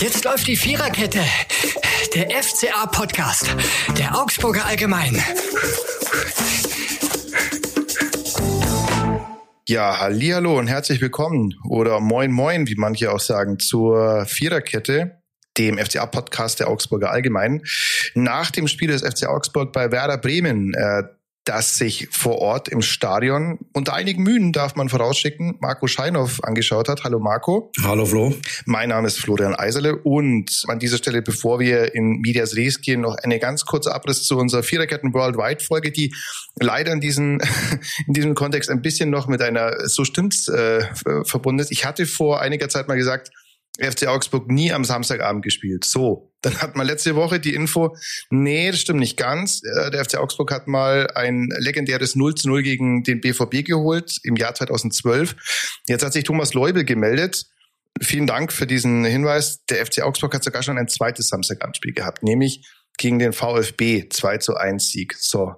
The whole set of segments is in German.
Jetzt läuft die Viererkette. Der FCA-Podcast. Der Augsburger Allgemein. Ja, hallo und herzlich willkommen oder moin moin, wie manche auch sagen, zur Viererkette, dem FCA-Podcast der Augsburger Allgemein. Nach dem Spiel des FC Augsburg bei Werder Bremen, äh, das sich vor Ort im Stadion unter einigen Mühen, darf man vorausschicken, Marco Scheinhoff angeschaut hat. Hallo Marco. Hallo Flo. Mein Name ist Florian Eiserle und an dieser Stelle, bevor wir in Medias Res gehen, noch eine ganz kurze Abriss zu unserer Viererketten Worldwide Folge, die leider in, diesen, in diesem Kontext ein bisschen noch mit einer so stimmt's äh, verbunden ist. Ich hatte vor einiger Zeit mal gesagt, FC Augsburg nie am Samstagabend gespielt. So, dann hat man letzte Woche die Info, nee, das stimmt nicht ganz. Äh, der FC Augsburg hat mal ein legendäres 0 zu 0 gegen den BVB geholt im Jahr 2012. Jetzt hat sich Thomas Leubel gemeldet. Vielen Dank für diesen Hinweis. Der FC Augsburg hat sogar schon ein zweites Samstagabendspiel gehabt, nämlich gegen den VfB 2 zu 1 Sieg. So,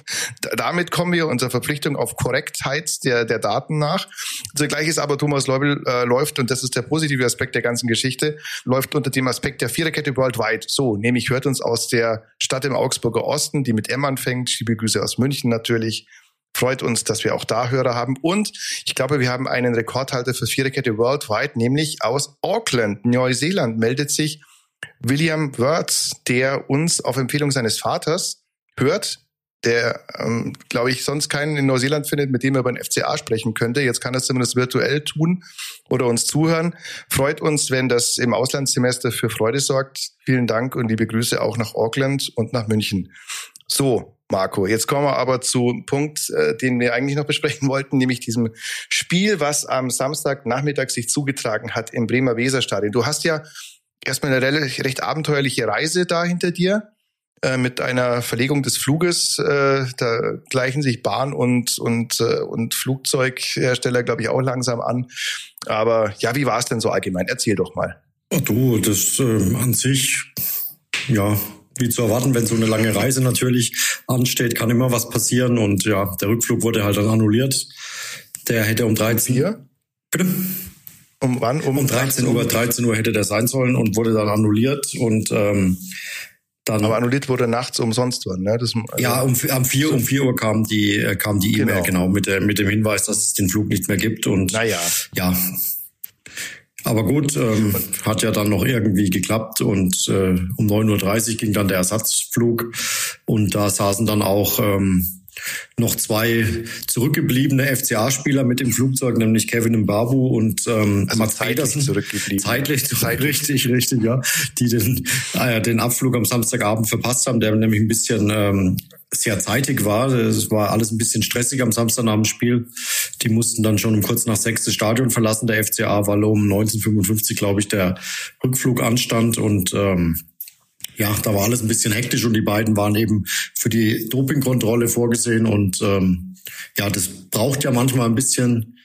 damit kommen wir unserer Verpflichtung auf Korrektheit der, der Daten nach. Zugleich ist aber Thomas Leubel äh, läuft, und das ist der positive Aspekt der ganzen Geschichte, läuft unter dem Aspekt der Viererkette worldwide. So, nämlich hört uns aus der Stadt im Augsburger Osten, die mit M anfängt. Grüße aus München natürlich. Freut uns, dass wir auch da Hörer haben. Und ich glaube, wir haben einen Rekordhalter für Viererkette worldwide, nämlich aus Auckland, Neuseeland, meldet sich William Wirtz, der uns auf Empfehlung seines Vaters hört, der, ähm, glaube ich, sonst keinen in Neuseeland findet, mit dem er über den FCA sprechen könnte. Jetzt kann er es zumindest virtuell tun oder uns zuhören. Freut uns, wenn das im Auslandssemester für Freude sorgt. Vielen Dank und liebe Grüße auch nach Auckland und nach München. So, Marco, jetzt kommen wir aber zu Punkt, äh, den wir eigentlich noch besprechen wollten, nämlich diesem Spiel, was am Samstagnachmittag sich zugetragen hat im Bremer Weserstadion. Du hast ja erstmal eine recht, recht abenteuerliche Reise da hinter dir äh, mit einer Verlegung des Fluges. Äh, da gleichen sich Bahn und und äh, und Flugzeughersteller, glaube ich, auch langsam an. Aber ja, wie war es denn so allgemein? Erzähl doch mal. Oh, du, das an sich, ja, wie zu erwarten, wenn so eine lange Reise natürlich ansteht, kann immer was passieren. Und ja, der Rückflug wurde halt dann annulliert. Der hätte um 13 Uhr. Bitte? Um wann? Um, um 13 Uhr. 13 Uhr hätte der sein sollen und wurde dann annulliert und ähm, dann. Aber annulliert wurde nachts umsonst wann, ne? Das, also ja, um, um vier um vier Uhr kam die äh, kam die E-Mail genau. genau mit der mit dem Hinweis, dass es den Flug nicht mehr gibt und naja. ja. Aber gut, ähm, hat ja dann noch irgendwie geklappt und äh, um 9.30 Uhr ging dann der Ersatzflug und da saßen dann auch ähm, noch zwei zurückgebliebene FCA-Spieler mit im Flugzeug, nämlich Kevin Mbabu und ähm, also Mats Petersen. Zurückgeblieben. Zeitlich, zeitlich, richtig, richtig, ja. Die den, äh, den Abflug am Samstagabend verpasst haben, der nämlich ein bisschen ähm, sehr zeitig war. Es war alles ein bisschen stressig am Samstag nach dem Spiel. Die mussten dann schon um kurz nach sechs das Stadion verlassen, der FCA, weil um 1955, glaube ich, der Rückflug anstand und ähm, ja, da war alles ein bisschen hektisch und die beiden waren eben für die Dopingkontrolle vorgesehen und ähm, ja, das braucht ja manchmal ein bisschen,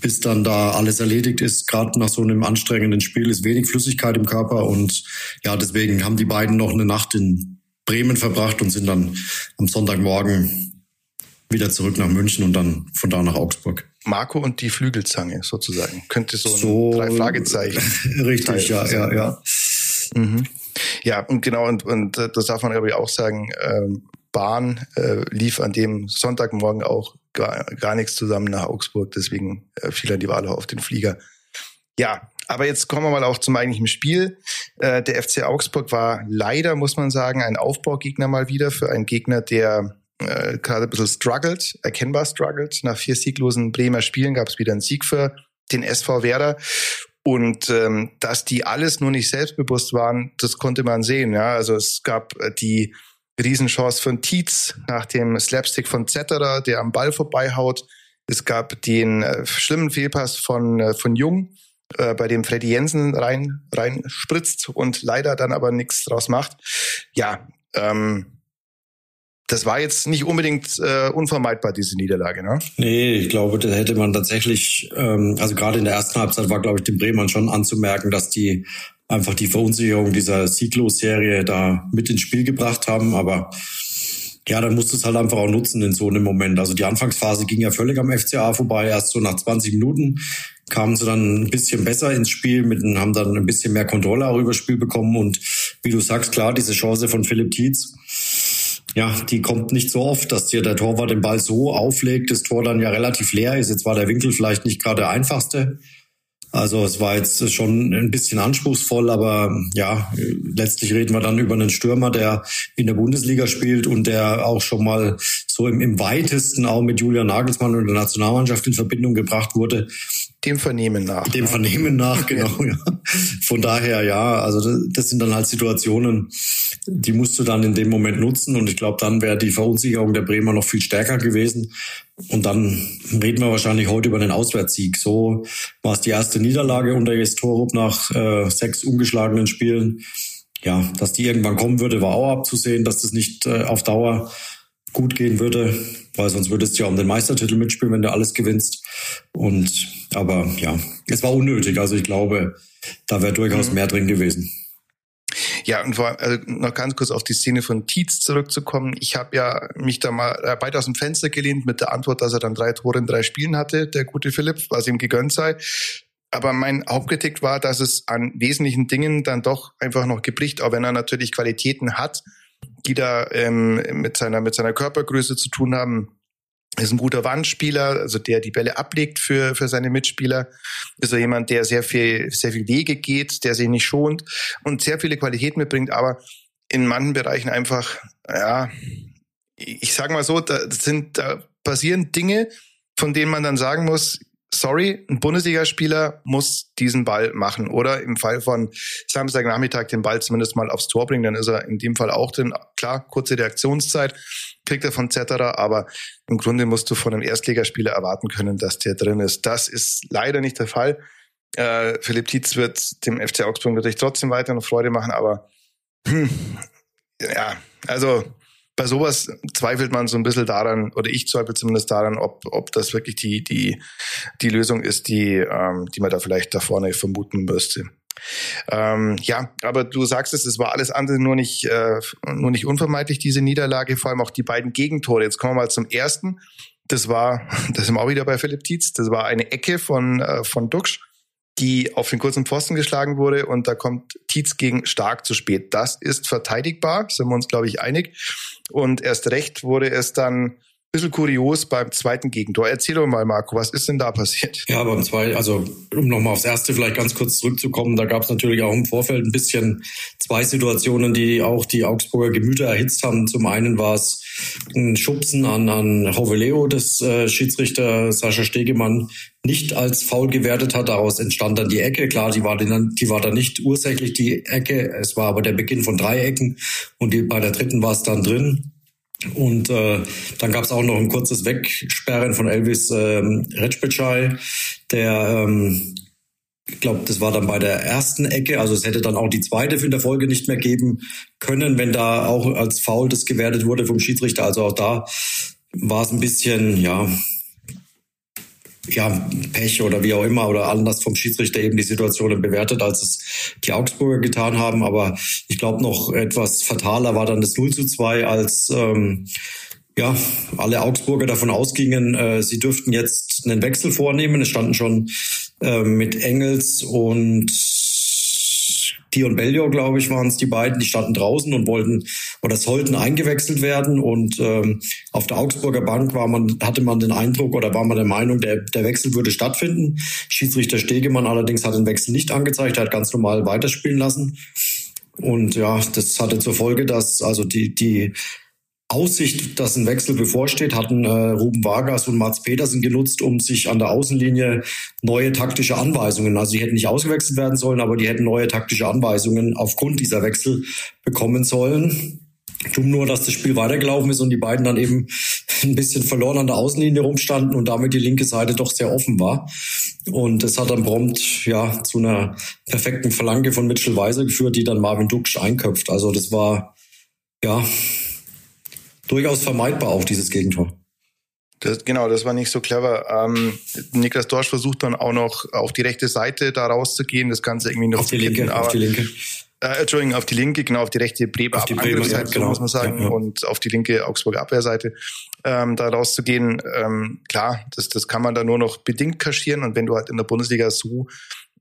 bis dann da alles erledigt ist. Gerade nach so einem anstrengenden Spiel ist wenig Flüssigkeit im Körper und ja, deswegen haben die beiden noch eine Nacht in Bremen verbracht und sind dann am Sonntagmorgen wieder zurück nach München und dann von da nach Augsburg. Marco und die Flügelzange sozusagen. Könnte so ein so, drei Fragezeichen. Richtig, ja, ja, ja. Mhm. Ja, und genau, und, und äh, das darf man aber auch sagen, äh, Bahn äh, lief an dem Sonntagmorgen auch gar, gar nichts zusammen nach Augsburg, deswegen äh, fiel dann die Wahl auf den Flieger. Ja, aber jetzt kommen wir mal auch zum eigentlichen Spiel. Äh, der FC Augsburg war leider, muss man sagen, ein Aufbaugegner mal wieder für einen Gegner, der äh, gerade ein bisschen struggled, erkennbar struggled. Nach vier sieglosen Bremer Spielen gab es wieder einen Sieg für den SV Werder. Und ähm, dass die alles nur nicht selbstbewusst waren, das konnte man sehen. Ja, also es gab äh, die Riesenchance von Tietz nach dem Slapstick von Zetterer, der am Ball vorbeihaut. Es gab den äh, schlimmen Fehlpass von äh, von Jung, äh, bei dem Freddy Jensen rein rein spritzt und leider dann aber nichts draus macht. Ja, ähm, das war jetzt nicht unbedingt äh, unvermeidbar, diese Niederlage, ne? Nee, ich glaube, da hätte man tatsächlich, ähm, also gerade in der ersten Halbzeit war, glaube ich, dem Bremern schon anzumerken, dass die einfach die Verunsicherung dieser Sieglos-Serie da mit ins Spiel gebracht haben. Aber ja, dann musst du es halt einfach auch nutzen in so einem Moment. Also die Anfangsphase ging ja völlig am FCA vorbei. Erst so nach 20 Minuten kamen sie dann ein bisschen besser ins Spiel, mit, haben dann ein bisschen mehr Kontrolle auch über Spiel bekommen. Und wie du sagst, klar, diese Chance von Philipp Tietz, ja, die kommt nicht so oft, dass dir der Torwart den Ball so auflegt, das Tor dann ja relativ leer ist. Jetzt war der Winkel vielleicht nicht gerade der einfachste. Also es war jetzt schon ein bisschen anspruchsvoll, aber ja, letztlich reden wir dann über einen Stürmer, der in der Bundesliga spielt und der auch schon mal so im, im weitesten auch mit Julian Nagelsmann und der Nationalmannschaft in Verbindung gebracht wurde. Dem Vernehmen nach. Dem Vernehmen nach, genau. Ja. Von daher, ja, also das, das sind dann halt Situationen, die musst du dann in dem Moment nutzen. Und ich glaube, dann wäre die Verunsicherung der Bremer noch viel stärker gewesen. Und dann reden wir wahrscheinlich heute über den Auswärtssieg. So war es die erste Niederlage unter Gestorup nach äh, sechs ungeschlagenen Spielen. Ja, dass die irgendwann kommen würde, war auch abzusehen, dass das nicht äh, auf Dauer gut gehen würde, weil sonst würdest du ja um den Meistertitel mitspielen, wenn du alles gewinnst. Und aber ja, es war unnötig. Also ich glaube, da wäre durchaus mhm. mehr drin gewesen. Ja, und vor, also noch ganz kurz auf die Szene von Tietz zurückzukommen. Ich habe ja mich da mal äh, weit aus dem Fenster gelehnt mit der Antwort, dass er dann drei Tore in drei Spielen hatte, der gute Philipp, was ihm gegönnt sei. Aber mein Hauptkritik war, dass es an wesentlichen Dingen dann doch einfach noch gebricht, auch wenn er natürlich Qualitäten hat, die da ähm, mit seiner mit seiner Körpergröße zu tun haben ist ein guter Wandspieler, also der die Bälle ablegt für, für seine Mitspieler. Ist er jemand, der sehr viel, sehr viel Wege geht, der sich nicht schont und sehr viele Qualitäten mitbringt, aber in manchen Bereichen einfach, ja, ich sag mal so, da sind, da passieren Dinge, von denen man dann sagen muss, sorry, ein Bundesligaspieler muss diesen Ball machen oder im Fall von Samstagnachmittag den Ball zumindest mal aufs Tor bringen, dann ist er in dem Fall auch drin. Klar, kurze Reaktionszeit kriegt er von Zetterer, aber im Grunde musst du von einem Erstligaspieler erwarten können, dass der drin ist. Das ist leider nicht der Fall. Äh, Philipp Tietz wird dem FC Augsburg natürlich trotzdem weiter noch Freude machen, aber hm, ja, also bei sowas zweifelt man so ein bisschen daran, oder ich zweifle zumindest daran, ob, ob das wirklich die, die, die Lösung ist, die, ähm, die man da vielleicht da vorne vermuten müsste. Ähm, ja, aber du sagst es, es war alles andere nur nicht, äh, nur nicht unvermeidlich, diese Niederlage, vor allem auch die beiden Gegentore. Jetzt kommen wir mal zum ersten. Das war, das sind wir auch wieder bei Philipp Tietz, das war eine Ecke von, äh, von Duxch die auf den kurzen Pfosten geschlagen wurde und da kommt Tietz gegen Stark zu spät. Das ist verteidigbar, sind wir uns, glaube ich, einig. Und erst recht wurde es dann bisschen kurios beim zweiten Gegentor. Erzähl doch mal, Marco, was ist denn da passiert? Ja, beim zweiten, also um nochmal aufs erste vielleicht ganz kurz zurückzukommen, da gab es natürlich auch im Vorfeld ein bisschen zwei Situationen, die auch die Augsburger Gemüter erhitzt haben. Zum einen war es ein Schubsen an, an Hoveleo, das äh, Schiedsrichter Sascha Stegemann nicht als faul gewertet hat. Daraus entstand dann die Ecke. Klar, die war, dann, die war dann nicht ursächlich die Ecke. Es war aber der Beginn von drei Ecken und die, bei der dritten war es dann drin. Und äh, dann gab es auch noch ein kurzes Wegsperren von Elvis ähm, Recpecai, der ähm, ich glaube, das war dann bei der ersten Ecke, also es hätte dann auch die zweite in der Folge nicht mehr geben können, wenn da auch als Foul das gewertet wurde vom Schiedsrichter. Also auch da war es ein bisschen, ja, ja, Pech oder wie auch immer oder anders vom Schiedsrichter eben die Situationen bewertet, als es die Augsburger getan haben. Aber ich glaube, noch etwas fataler war dann das 0 zu 2, als ähm, ja, alle Augsburger davon ausgingen, äh, sie dürften jetzt einen Wechsel vornehmen. Es standen schon äh, mit Engels und Dion Bellio, glaube ich, waren es die beiden, die standen draußen und wollten oder sollten eingewechselt werden. Und ähm, auf der Augsburger Bank war man, hatte man den Eindruck oder war man der Meinung, der, der Wechsel würde stattfinden. Schiedsrichter Stegemann allerdings hat den Wechsel nicht angezeigt, er hat ganz normal weiterspielen lassen. Und ja, das hatte zur Folge, dass also die, die Aussicht, dass ein Wechsel bevorsteht, hatten äh, Ruben Vargas und Mats Petersen genutzt, um sich an der Außenlinie neue taktische Anweisungen, also die hätten nicht ausgewechselt werden sollen, aber die hätten neue taktische Anweisungen aufgrund dieser Wechsel bekommen sollen. Dumm nur, dass das Spiel weitergelaufen ist und die beiden dann eben ein bisschen verloren an der Außenlinie rumstanden und damit die linke Seite doch sehr offen war. Und das hat dann prompt ja zu einer perfekten Verlange von Mitchell Weiser geführt, die dann Marvin Duksch einköpft. Also das war ja durchaus vermeidbar auch dieses Gegentor. Das, genau, das war nicht so clever. Ähm, Niklas Dorsch versucht dann auch noch auf die rechte Seite da rauszugehen, das Ganze irgendwie noch auf die linke, aber, auf die linke. Äh, Entschuldigung, auf die linke, genau, auf die rechte Bremer auf die Bremer, ja, genau. muss man sagen, ja, ja. und auf die linke Augsburger Abwehrseite ähm, da rauszugehen. Ähm, klar, das, das kann man da nur noch bedingt kaschieren und wenn du halt in der Bundesliga so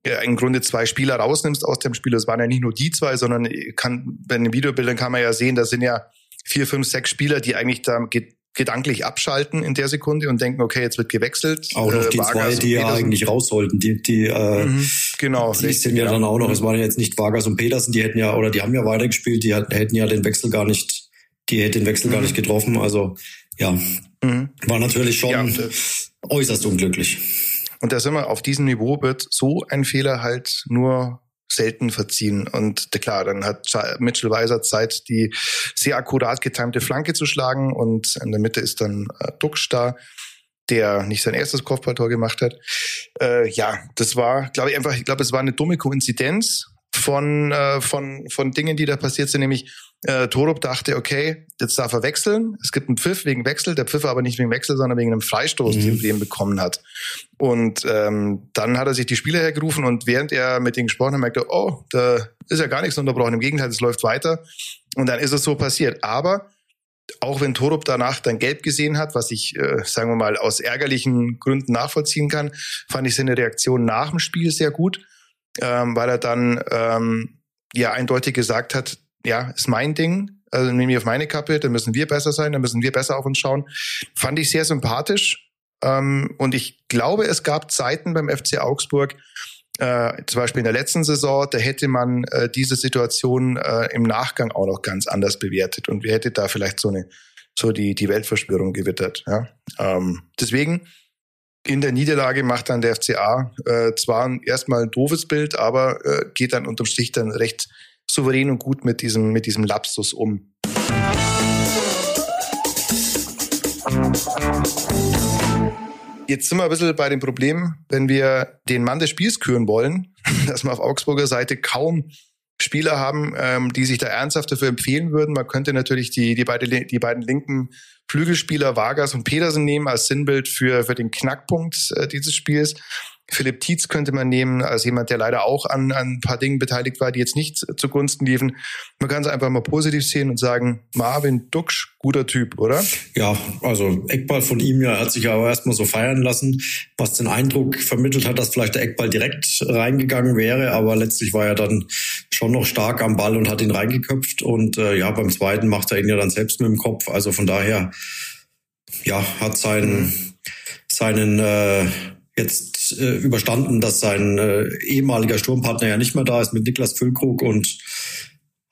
äh, im Grunde zwei Spieler rausnimmst aus dem Spiel, es waren ja nicht nur die zwei, sondern kann, bei den Videobildern kann man ja sehen, da sind ja vier, fünf, sechs Spieler, die eigentlich da gedanklich abschalten in der Sekunde und denken, okay, jetzt wird gewechselt. Auch noch äh, die Vargas zwei, die ja eigentlich raus sollten, die, die, äh, mhm, genau, die sind ja, ja, dann auch noch, es waren ja jetzt nicht Vargas und Petersen, die hätten ja, oder die haben ja weitergespielt, die hätten ja den Wechsel gar nicht, die hätten den Wechsel mhm. gar nicht getroffen, also, ja, mhm. war natürlich schon ja, äußerst unglücklich. Und da sind wir, auf diesem Niveau wird so ein Fehler halt nur selten verziehen. Und klar, dann hat Mitchell Weiser Zeit, die sehr akkurat getimte Flanke zu schlagen. Und in der Mitte ist dann äh, da, der nicht sein erstes Kopfballtor gemacht hat. Äh, ja, das war, glaube ich, einfach, ich glaube, es war eine dumme Koinzidenz von, äh, von, von Dingen, die da passiert sind, nämlich äh, Torup dachte, okay, jetzt darf er wechseln. Es gibt einen Pfiff wegen Wechsel, der Pfiff aber nicht wegen Wechsel, sondern wegen einem Freistoß, mhm. den Bremen bekommen hat. Und ähm, dann hat er sich die Spieler hergerufen und während er mit denen gesprochen hat, merkte, oh, da ist ja gar nichts unterbrochen. Im Gegenteil, es läuft weiter. Und dann ist es so passiert. Aber auch wenn Torup danach dann gelb gesehen hat, was ich, äh, sagen wir mal, aus ärgerlichen Gründen nachvollziehen kann, fand ich seine Reaktion nach dem Spiel sehr gut, ähm, weil er dann ähm, ja eindeutig gesagt hat, ja, ist mein Ding. Also nehme ich auf meine Kappe, dann müssen wir besser sein, dann müssen wir besser auf uns schauen. Fand ich sehr sympathisch. Ähm, und ich glaube, es gab Zeiten beim FC Augsburg, äh, zum Beispiel in der letzten Saison, da hätte man äh, diese Situation äh, im Nachgang auch noch ganz anders bewertet und wir hätte da vielleicht so eine so die die Weltverschwörung gewittert. Ja? Ähm, deswegen in der Niederlage macht dann der FCA äh, zwar erstmal ein doofes Bild, aber äh, geht dann unterm Strich dann recht souverän und gut mit diesem, mit diesem Lapsus um. Jetzt sind wir ein bisschen bei dem Problem, wenn wir den Mann des Spiels küren wollen, dass wir auf Augsburger Seite kaum Spieler haben, ähm, die sich da ernsthaft dafür empfehlen würden. Man könnte natürlich die, die, beide, die beiden linken Flügelspieler Vargas und Petersen nehmen als Sinnbild für, für den Knackpunkt äh, dieses Spiels. Philipp Tietz könnte man nehmen, als jemand, der leider auch an, an ein paar Dingen beteiligt war, die jetzt nicht zugunsten liefen. Man kann es einfach mal positiv sehen und sagen, Marvin Duxch, guter Typ, oder? Ja, also Eckball von ihm ja, hat sich aber erstmal so feiern lassen, was den Eindruck vermittelt hat, dass vielleicht der Eckball direkt reingegangen wäre, aber letztlich war er dann schon noch stark am Ball und hat ihn reingeköpft und äh, ja, beim zweiten macht er ihn ja dann selbst mit dem Kopf. Also von daher, ja, hat seinen, mhm. seinen äh, jetzt äh, überstanden, dass sein äh, ehemaliger Sturmpartner ja nicht mehr da ist mit Niklas Füllkrug und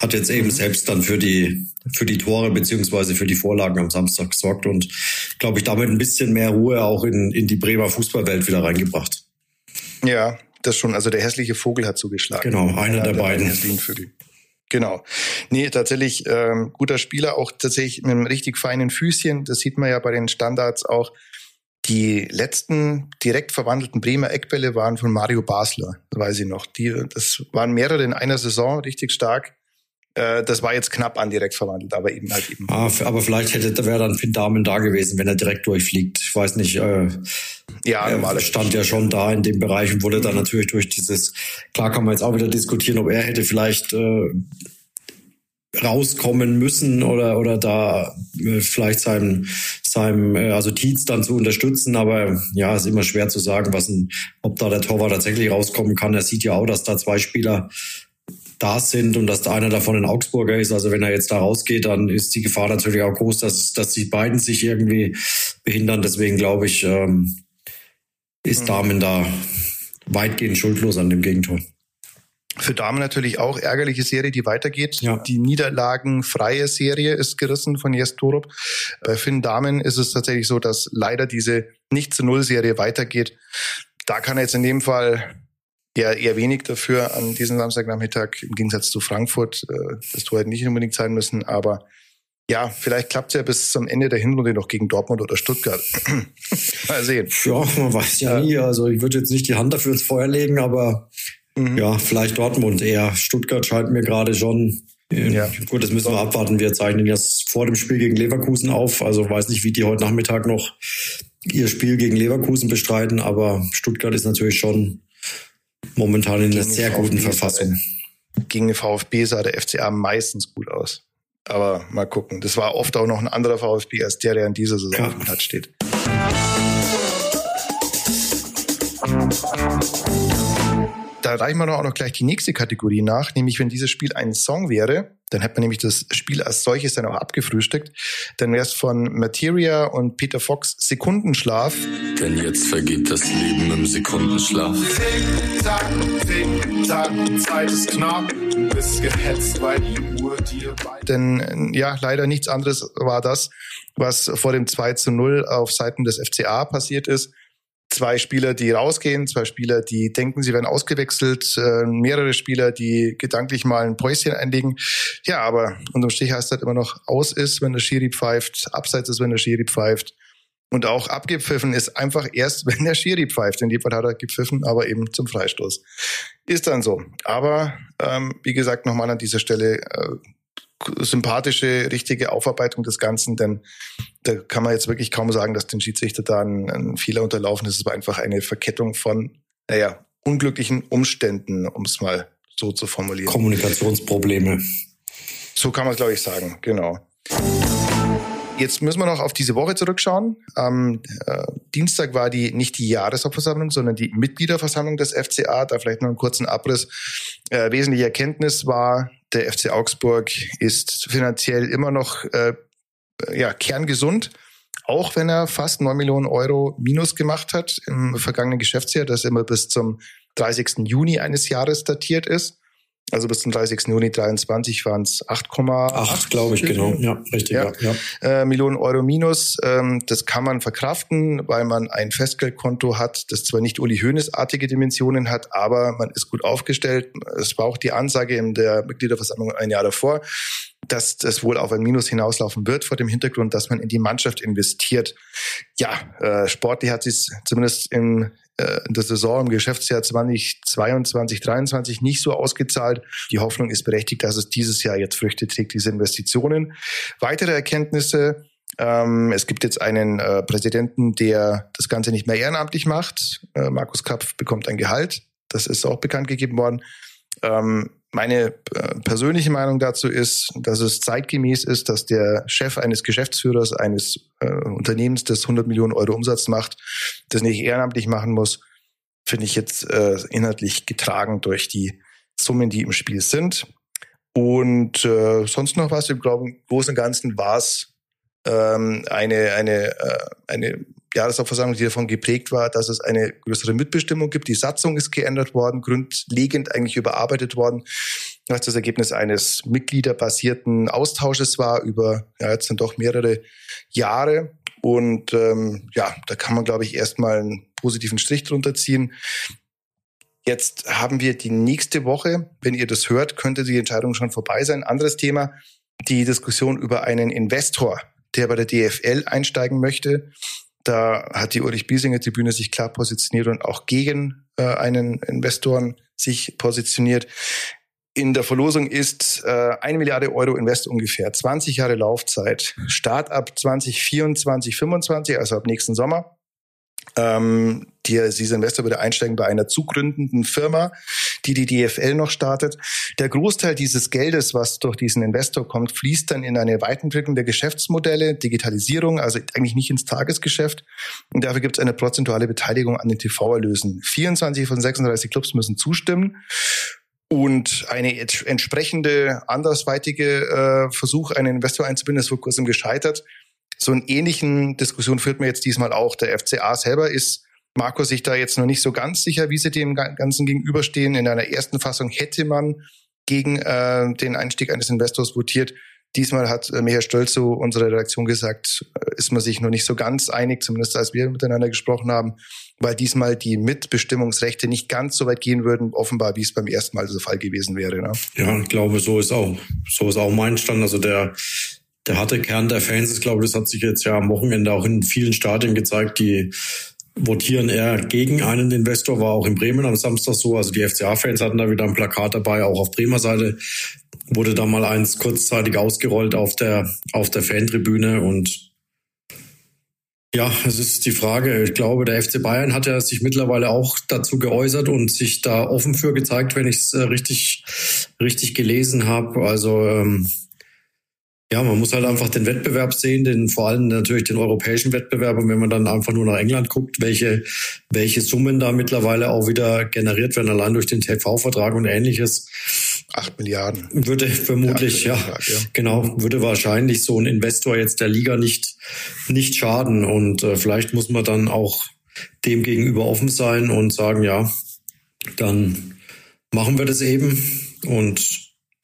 hat jetzt eben mhm. selbst dann für die für die Tore beziehungsweise für die Vorlagen am Samstag gesorgt und glaube ich damit ein bisschen mehr Ruhe auch in in die Bremer Fußballwelt wieder reingebracht. Ja, das schon. Also der hässliche Vogel hat zugeschlagen. Genau, einer der, der beiden. Genau. Nee, tatsächlich ähm, guter Spieler, auch tatsächlich mit einem richtig feinen Füßchen. Das sieht man ja bei den Standards auch. Die letzten direkt verwandelten Bremer Eckbälle waren von Mario Basler, weiß ich noch. Die, das waren mehrere in einer Saison, richtig stark. Äh, das war jetzt knapp an direkt verwandelt, aber eben halt eben. Ah, aber vielleicht hätte wäre dann Finn Damen da gewesen, wenn er direkt durchfliegt. Ich weiß nicht. Äh, ja, er stand ja schon da in dem Bereich und wurde mhm. dann natürlich durch dieses. Klar kann man jetzt auch wieder diskutieren, ob er hätte vielleicht äh, rauskommen müssen oder oder da äh, vielleicht seinem seinem äh, also Tietz dann zu unterstützen, aber ja, ist immer schwer zu sagen, was ein, ob da der Torwart tatsächlich rauskommen kann. Er sieht ja auch, dass da zwei Spieler da sind und dass da einer davon ein Augsburger ist. Also wenn er jetzt da rausgeht, dann ist die Gefahr natürlich auch groß, dass dass die beiden sich irgendwie behindern. Deswegen glaube ich, ähm, ist mhm. Damen da weitgehend schuldlos an dem Gegentor. Für Damen natürlich auch ärgerliche Serie, die weitergeht. Ja. Die niederlagenfreie Serie ist gerissen von Jes Torup. Bei Finn Damen ist es tatsächlich so, dass leider diese nicht zu Null Serie weitergeht. Da kann er jetzt in dem Fall eher, eher wenig dafür an diesem Samstagnachmittag im Gegensatz zu Frankfurt. Äh, das Tor hätte nicht unbedingt sein müssen, aber ja, vielleicht klappt es ja bis zum Ende der Hinrunde noch gegen Dortmund oder Stuttgart. Mal sehen. Ja, man weiß ja, ja nie. Also ich würde jetzt nicht die Hand dafür ins Feuer legen, aber Mhm. Ja, vielleicht Dortmund eher. Stuttgart scheint mir gerade schon. Äh, ja. Gut, das müssen wir abwarten. Wir zeichnen jetzt vor dem Spiel gegen Leverkusen auf. Also weiß nicht, wie die heute Nachmittag noch ihr Spiel gegen Leverkusen bestreiten, aber Stuttgart ist natürlich schon momentan in einer sehr guten Verfassung. gegen den VfB sah der FCA meistens gut aus. Aber mal gucken. Das war oft auch noch ein anderer VfB als der, der in dieser Saison ja. auf dem Platz steht. Da reichen wir auch noch gleich die nächste Kategorie nach, nämlich wenn dieses Spiel ein Song wäre, dann hätte man nämlich das Spiel als solches dann auch abgefrühstückt. Dann wäre es von Materia und Peter Fox Sekundenschlaf. Denn jetzt vergeht das Leben im Sekundenschlaf. Tick, tack, tick, tack, Zeit ist knapp. Du bist gehetzt, weil die Uhr dir bei. Denn ja, leider nichts anderes war das, was vor dem 2 zu 0 auf Seiten des FCA passiert ist zwei Spieler, die rausgehen, zwei Spieler, die denken, sie werden ausgewechselt, äh, mehrere Spieler, die gedanklich mal ein Päuschen einlegen. Ja, aber unterm Strich heißt das immer noch aus ist, wenn der Schiri pfeift, abseits ist, wenn der Schiri pfeift. Und auch abgepfiffen ist einfach erst, wenn der Schiri pfeift. In dem Fall hat er gepfiffen, aber eben zum Freistoß. Ist dann so. Aber ähm, wie gesagt, nochmal an dieser Stelle äh, sympathische, richtige Aufarbeitung des Ganzen, denn da kann man jetzt wirklich kaum sagen, dass den Schiedsrichter da ein, ein Fehler unterlaufen ist. Es war einfach eine Verkettung von, naja, unglücklichen Umständen, um es mal so zu formulieren. Kommunikationsprobleme. So kann man es, glaube ich, sagen, genau. Jetzt müssen wir noch auf diese Woche zurückschauen. Am äh, Dienstag war die nicht die Jahreshauptversammlung, sondern die Mitgliederversammlung des FCA. Da vielleicht noch einen kurzen Abriss. Äh, wesentliche Erkenntnis war, der FC Augsburg ist finanziell immer noch äh, ja, kerngesund, auch wenn er fast neun Millionen Euro Minus gemacht hat im vergangenen Geschäftsjahr, das immer bis zum 30. Juni eines Jahres datiert ist. Also bis zum 30. Juni 23 waren es 8,8, glaube ich, genau. Ja, richtig. Ja. ja. Äh, Millionen Euro minus. Ähm, das kann man verkraften, weil man ein Festgeldkonto hat, das zwar nicht Uli Hoeneß-artige Dimensionen hat, aber man ist gut aufgestellt. Es war auch die Ansage in der Mitgliederversammlung ein Jahr davor, dass das wohl auf ein Minus hinauslaufen wird vor dem Hintergrund, dass man in die Mannschaft investiert. Ja, äh, sportlich hat sich zumindest im äh, in der Saison im Geschäftsjahr 2022, 2023 nicht so ausgezahlt. Die Hoffnung ist berechtigt, dass es dieses Jahr jetzt Früchte trägt, diese Investitionen. Weitere Erkenntnisse. Ähm, es gibt jetzt einen äh, Präsidenten, der das Ganze nicht mehr ehrenamtlich macht. Äh, Markus Kapf bekommt ein Gehalt. Das ist auch bekannt gegeben worden. Ähm, meine äh, persönliche Meinung dazu ist, dass es zeitgemäß ist, dass der Chef eines Geschäftsführers eines äh, Unternehmens, das 100 Millionen Euro Umsatz macht, das nicht ehrenamtlich machen muss, finde ich jetzt äh, inhaltlich getragen durch die Summen, die im Spiel sind. Und äh, sonst noch was, ich glaube, im Großen und Ganzen war es ähm, eine, eine, äh, eine Jahreshauptversammlung, die davon geprägt war, dass es eine größere Mitbestimmung gibt. Die Satzung ist geändert worden, grundlegend eigentlich überarbeitet worden, was das Ergebnis eines mitgliederbasierten Austausches war über ja, jetzt sind doch mehrere Jahre. Und ähm, ja, da kann man, glaube ich, erstmal einen positiven Strich drunter ziehen. Jetzt haben wir die nächste Woche, wenn ihr das hört, könnte die Entscheidung schon vorbei sein. Anderes Thema, die Diskussion über einen Investor, der bei der DFL einsteigen möchte. Da hat die Ulrich Biesinger Tribüne sich klar positioniert und auch gegen äh, einen Investoren sich positioniert. In der Verlosung ist äh, eine Milliarde Euro Invest ungefähr, 20 Jahre Laufzeit, Start ab 2024, 25, also ab nächsten Sommer. Ähm, die, dieser Investor würde einsteigen bei einer zugründenden Firma, die die DFL noch startet. Der Großteil dieses Geldes, was durch diesen Investor kommt, fließt dann in eine Weiterentwicklung der Geschäftsmodelle, Digitalisierung, also eigentlich nicht ins Tagesgeschäft. Und dafür gibt es eine prozentuale Beteiligung an den TV-Erlösen. 24 von 36 Clubs müssen zustimmen. Und eine entsprechende andersweitige äh, Versuch, einen Investor einzubinden, ist vor kurzem gescheitert. So einen ähnlichen Diskussion führt man jetzt diesmal auch. Der FCA selber ist Marco sich da jetzt noch nicht so ganz sicher, wie sie dem Ganzen gegenüberstehen. In einer ersten Fassung hätte man gegen äh, den Einstieg eines Investors votiert. Diesmal hat äh, Michael Stolz so unsere Redaktion gesagt, äh, ist man sich noch nicht so ganz einig, zumindest als wir miteinander gesprochen haben, weil diesmal die Mitbestimmungsrechte nicht ganz so weit gehen würden, offenbar, wie es beim ersten Mal der Fall gewesen wäre. Ne? Ja, ich glaube, so ist auch, so ist auch mein Stand. Also der der harte Kern der Fans ist, glaube ich, das hat sich jetzt ja am Wochenende auch in vielen Stadien gezeigt, die votieren eher gegen einen Investor, war auch in Bremen am Samstag so. Also die FCA-Fans hatten da wieder ein Plakat dabei, auch auf Bremer Seite wurde da mal eins kurzzeitig ausgerollt auf der, auf der Fantribüne und ja, es ist die Frage. Ich glaube, der FC Bayern hat ja sich mittlerweile auch dazu geäußert und sich da offen für gezeigt, wenn ich es äh, richtig richtig gelesen habe. Also ähm, ja, man muss halt einfach den Wettbewerb sehen, den vor allem natürlich den europäischen Wettbewerb. Und wenn man dann einfach nur nach England guckt, welche, welche Summen da mittlerweile auch wieder generiert werden, allein durch den TV-Vertrag und ähnliches. Acht Milliarden. Würde vermutlich, ja, ja, genau, würde wahrscheinlich so ein Investor jetzt der Liga nicht, nicht schaden. Und äh, vielleicht muss man dann auch dem gegenüber offen sein und sagen, ja, dann machen wir das eben und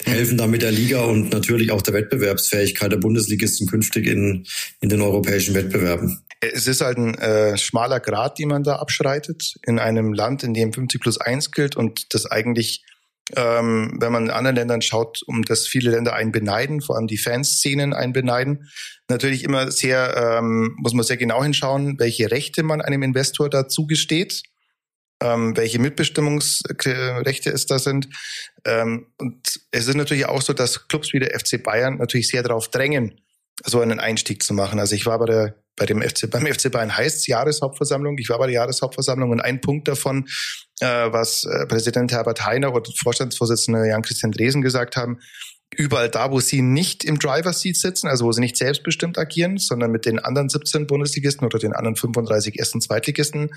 helfen damit der Liga und natürlich auch der Wettbewerbsfähigkeit der Bundesligisten künftig in, in den europäischen Wettbewerben. Es ist halt ein äh, schmaler Grad, den man da abschreitet, in einem Land, in dem 50 plus 1 gilt und das eigentlich, ähm, wenn man in anderen Ländern schaut, um das viele Länder einen beneiden, vor allem die Fanszenen einen beneiden. Natürlich immer sehr, ähm, muss man sehr genau hinschauen, welche Rechte man einem Investor da zugesteht ähm, welche Mitbestimmungsrechte es da sind. Ähm, und es ist natürlich auch so, dass Clubs wie der FC Bayern natürlich sehr darauf drängen, so einen Einstieg zu machen. Also ich war bei der bei dem FC, beim FC Bayern heißt Jahreshauptversammlung. Ich war bei der Jahreshauptversammlung und ein Punkt davon, äh, was äh, Präsident Herbert Heiner und Vorstandsvorsitzender Jan-Christian Dresen gesagt haben, überall da, wo sie nicht im Driver Seat sitzen, also wo sie nicht selbstbestimmt agieren, sondern mit den anderen 17 Bundesligisten oder den anderen 35 ersten Zweitligisten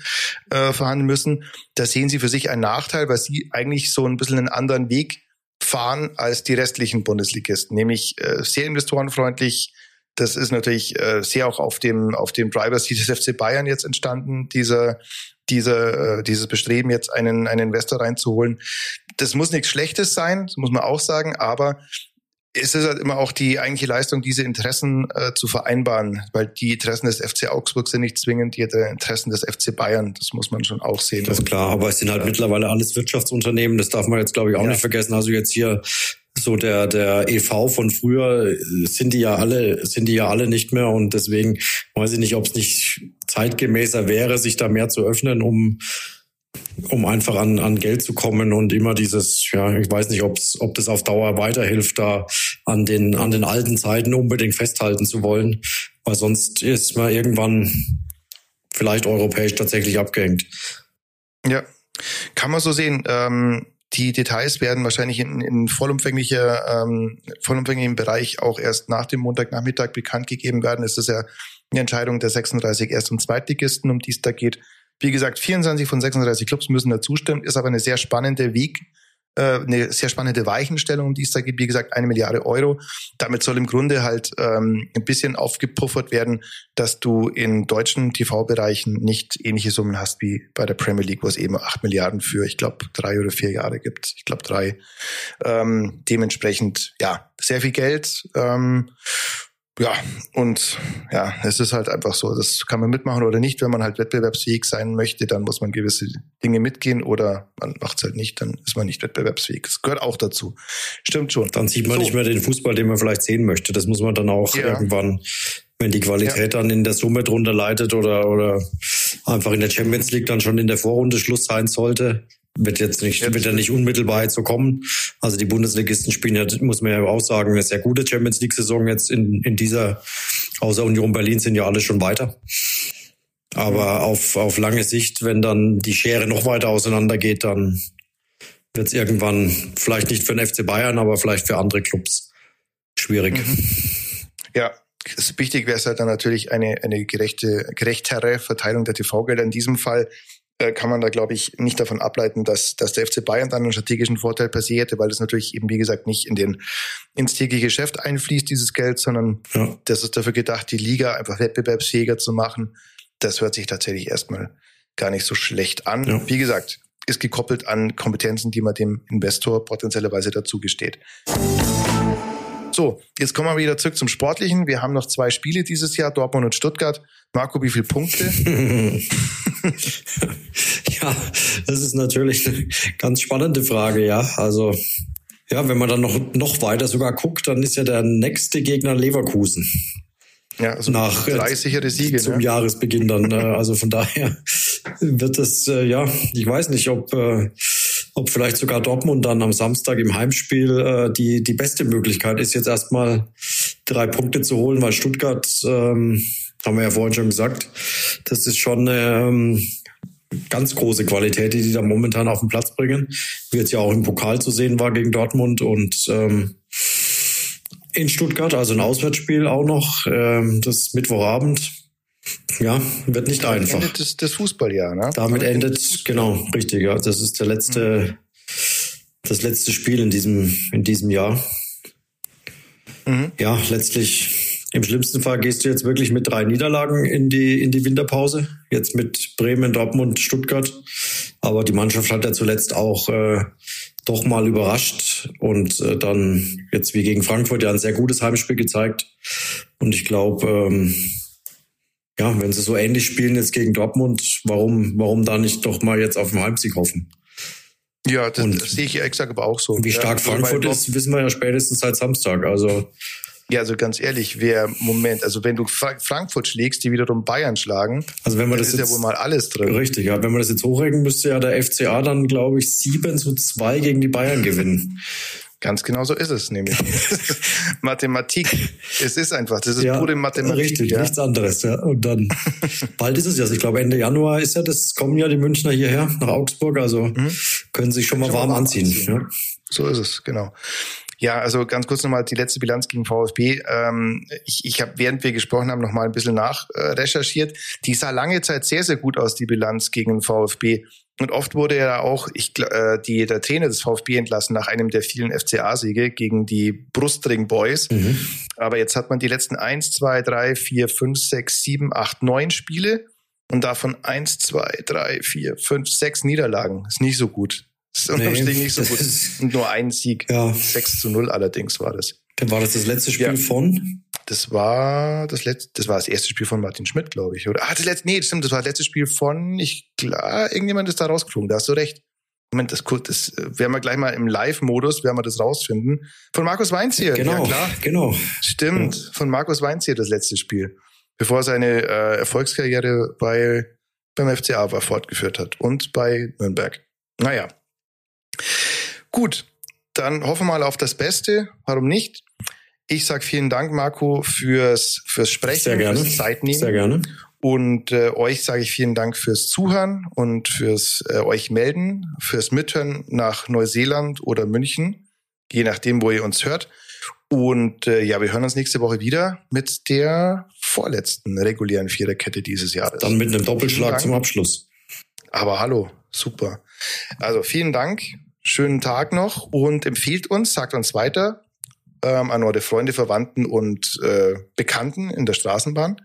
äh, verhandeln müssen, da sehen sie für sich einen Nachteil, weil sie eigentlich so ein bisschen einen anderen Weg fahren als die restlichen Bundesligisten, nämlich äh, sehr investorenfreundlich. Das ist natürlich äh, sehr auch auf dem auf dem Driver Seat des FC Bayern jetzt entstanden, dieser diese, äh, dieses Bestreben, jetzt einen, einen Investor reinzuholen. Das muss nichts Schlechtes sein, muss man auch sagen, aber es ist halt immer auch die eigentliche Leistung, diese Interessen äh, zu vereinbaren, weil die Interessen des FC Augsburg sind nicht zwingend die Interessen des FC Bayern. Das muss man schon auch sehen. Das ist klar, aber es sind halt mittlerweile alles Wirtschaftsunternehmen. Das darf man jetzt, glaube ich, auch ja. nicht vergessen. Also jetzt hier so der der EV von früher sind die ja alle sind die ja alle nicht mehr und deswegen weiß ich nicht, ob es nicht zeitgemäßer wäre, sich da mehr zu öffnen, um um einfach an, an Geld zu kommen und immer dieses, ja, ich weiß nicht, ob's, ob das auf Dauer weiterhilft, da an den, an den alten Zeiten unbedingt festhalten zu wollen, weil sonst ist man irgendwann vielleicht europäisch tatsächlich abgehängt. Ja, kann man so sehen. Ähm, die Details werden wahrscheinlich in, in vollumfänglicher, ähm, vollumfänglichem Bereich auch erst nach dem Montagnachmittag bekannt gegeben werden. Es ist ja eine Entscheidung der 36 Erst- und Zweitligisten, um die es da geht. Wie gesagt, 24 von 36 Clubs müssen da zustimmen, ist aber eine sehr spannende Weg, äh, eine sehr spannende Weichenstellung, um die es da gibt. Wie gesagt, eine Milliarde Euro. Damit soll im Grunde halt ähm, ein bisschen aufgepuffert werden, dass du in deutschen TV-Bereichen nicht ähnliche Summen hast wie bei der Premier League, wo es eben acht Milliarden für, ich glaube, drei oder vier Jahre gibt. Ich glaube drei. Ähm, dementsprechend, ja, sehr viel Geld. Ähm, ja, und ja, es ist halt einfach so, das kann man mitmachen oder nicht. Wenn man halt wettbewerbsfähig sein möchte, dann muss man gewisse Dinge mitgehen oder man macht es halt nicht, dann ist man nicht wettbewerbsfähig. Das gehört auch dazu. Stimmt schon. Dann sieht man so. nicht mehr den Fußball, den man vielleicht sehen möchte. Das muss man dann auch ja. irgendwann, wenn die Qualität ja. dann in der Summe drunter leidet oder, oder einfach in der Champions League dann schon in der Vorrunde Schluss sein sollte, wird jetzt nicht, jetzt wird ja nicht unmittelbar jetzt so kommen. Also die Bundesligisten spielen ja, muss man ja auch sagen, eine sehr gute Champions League Saison jetzt in, in dieser, außer Union Berlin sind ja alle schon weiter. Aber auf, auf lange Sicht, wenn dann die Schere noch weiter auseinandergeht, dann wird es irgendwann vielleicht nicht für den FC Bayern, aber vielleicht für andere Clubs schwierig. Mhm. Ja, wichtig wäre es halt dann natürlich eine, eine gerechte, gerechtere Verteilung der TV-Gelder. In diesem Fall kann man da, glaube ich, nicht davon ableiten, dass, dass der FC Bayern dann einen strategischen Vorteil per se hätte, weil das natürlich eben, wie gesagt, nicht in den, ins tägliche Geschäft einfließt, dieses Geld, sondern ja. das ist dafür gedacht, die Liga einfach wettbewerbsfähiger zu machen. Das hört sich tatsächlich erstmal gar nicht so schlecht an. Ja. Wie gesagt, ist gekoppelt an Kompetenzen, die man dem Investor potenziellerweise dazugesteht. So, jetzt kommen wir wieder zurück zum Sportlichen. Wir haben noch zwei Spiele dieses Jahr, Dortmund und Stuttgart. Marco, wie viele Punkte? ja, das ist natürlich eine ganz spannende Frage, ja. Also, ja, wenn man dann noch, noch weiter sogar guckt, dann ist ja der nächste Gegner Leverkusen. Ja, also nach drei sichere Siege zum ne? Jahresbeginn dann. Äh, also von daher wird das, äh, ja, ich weiß nicht, ob äh, ob vielleicht sogar Dortmund dann am Samstag im Heimspiel äh, die, die beste Möglichkeit ist, jetzt erstmal drei Punkte zu holen, weil Stuttgart, ähm, haben wir ja vorhin schon gesagt, das ist schon ähm, ganz große Qualität, die die da momentan auf den Platz bringen. Wie jetzt ja auch im Pokal zu sehen war gegen Dortmund und ähm, in Stuttgart, also ein Auswärtsspiel auch noch, ähm, das Mittwochabend. Ja, wird nicht Damit einfach. endet das, das Fußballjahr, ne? Damit endet, genau, richtig, ja. Das ist der letzte, das letzte Spiel in diesem, in diesem Jahr. Ja, letztlich, im schlimmsten Fall gehst du jetzt wirklich mit drei Niederlagen in die, in die Winterpause. Jetzt mit Bremen, Dortmund, Stuttgart. Aber die Mannschaft hat ja zuletzt auch äh, doch mal überrascht und äh, dann jetzt wie gegen Frankfurt ja ein sehr gutes Heimspiel gezeigt. Und ich glaube, ähm, ja, wenn sie so ähnlich spielen jetzt gegen Dortmund, warum, warum da nicht doch mal jetzt auf den Heimsieg hoffen? Ja, das, Und das sehe ich exakt aber auch so. Wie stark ja, also Frankfurt ist, wissen wir ja spätestens seit Samstag. Also Ja, also ganz ehrlich, wer, Moment, also wenn du Fra Frankfurt schlägst, die wiederum Bayern schlagen, Also wenn man dann das ist ja jetzt- wohl mal alles drin. richtig, ja, wenn man das jetzt hochrechnen müsste, ja der FCA dann, glaube ich, 7 zu 2 gegen die Bayern gewinnen. Ganz genau so ist es nämlich. Mathematik. Es ist einfach, das ist ja, pure Mathematik. Richtig, ja. nichts anderes. Ja. Und dann bald ist es ja. Also ich glaube, Ende Januar ist ja das, kommen ja die Münchner hierher nach Augsburg. Also können sich schon mal Mhm. Schon mal warm warm anziehen. anziehen. Ja. So ist es, genau. Ja, also ganz kurz nochmal die letzte Bilanz gegen VfB. Ähm, ich ich habe, während wir gesprochen haben, nochmal ein bisschen nach äh, recherchiert. Die sah lange Zeit sehr, sehr gut aus, die Bilanz gegen VfB. Und oft wurde ja auch ich, äh, die, der Trainer des VfB entlassen nach einem der vielen FCA-Siege gegen die Brustring Boys. Mhm. Aber jetzt hat man die letzten eins, zwei, drei, vier, fünf, sechs, sieben, acht, neun Spiele und davon eins, zwei, drei, vier, fünf, sechs Niederlagen. Ist nicht so gut. Ist unterm Nee, Strich nicht so gut. Und nur ein Sieg. Ja. 6 zu 0 allerdings war das. Dann war das das letzte Spiel Ja. von. Das war das letzte, das war das erste Spiel von Martin Schmidt, glaube ich. Oder? Ah, das letzte, nee, das stimmt, das war das letzte Spiel von, ich klar, irgendjemand ist da rausgeflogen, da hast du recht. Moment, das, das äh, werden wir gleich mal im Live-Modus, werden wir das rausfinden. Von Markus Weinzier, Genau, ja klar. genau. Stimmt, von Markus Weinzier das letzte Spiel. Bevor er seine äh, Erfolgskarriere bei, beim FCA war, fortgeführt hat. Und bei Nürnberg. Naja. Gut, dann hoffen wir mal auf das Beste. Warum nicht? Ich sag vielen Dank, Marco, fürs, fürs Sprechen, Sehr gerne. fürs Zeitnehmen. Sehr gerne. Und äh, euch sage ich vielen Dank fürs Zuhören und fürs äh, euch melden, fürs Mithören nach Neuseeland oder München, je nachdem, wo ihr uns hört. Und äh, ja, wir hören uns nächste Woche wieder mit der vorletzten regulären Viererkette dieses Jahres. Dann mit einem Doppelschlag zum Abschluss. Aber hallo, super. Also vielen Dank, schönen Tag noch und empfiehlt uns, sagt uns weiter ähm, an eure Freunde, Verwandten und äh, Bekannten in der Straßenbahn.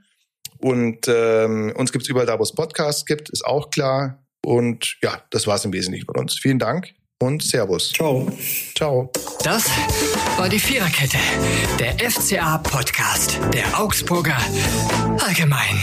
Und ähm, uns gibt's überall da, wo es Podcasts gibt, ist auch klar. Und ja, das war's im Wesentlichen von uns. Vielen Dank und Servus. Ciao. Ciao. Das war die Viererkette, der FCA-Podcast der Augsburger Allgemein.